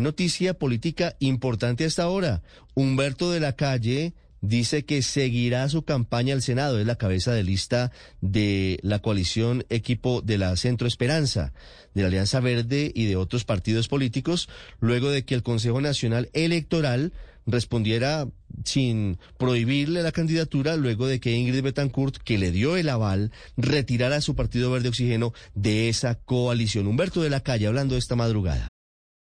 Noticia política importante hasta ahora. Humberto de la Calle dice que seguirá su campaña al Senado. Es la cabeza de lista de la coalición equipo de la Centro Esperanza, de la Alianza Verde y de otros partidos políticos, luego de que el Consejo Nacional Electoral respondiera sin prohibirle la candidatura luego de que Ingrid Betancourt, que le dio el aval, retirara a su Partido Verde Oxígeno de esa coalición. Humberto de la Calle hablando esta madrugada.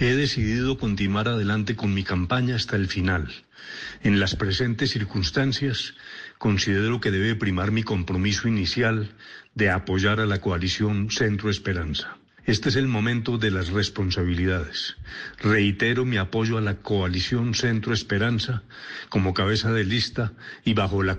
He decidido continuar adelante con mi campaña hasta el final. En las presentes circunstancias, considero que debe primar mi compromiso inicial de apoyar a la coalición Centro Esperanza. Este es el momento de las responsabilidades. Reitero mi apoyo a la coalición Centro Esperanza como cabeza de lista y bajo la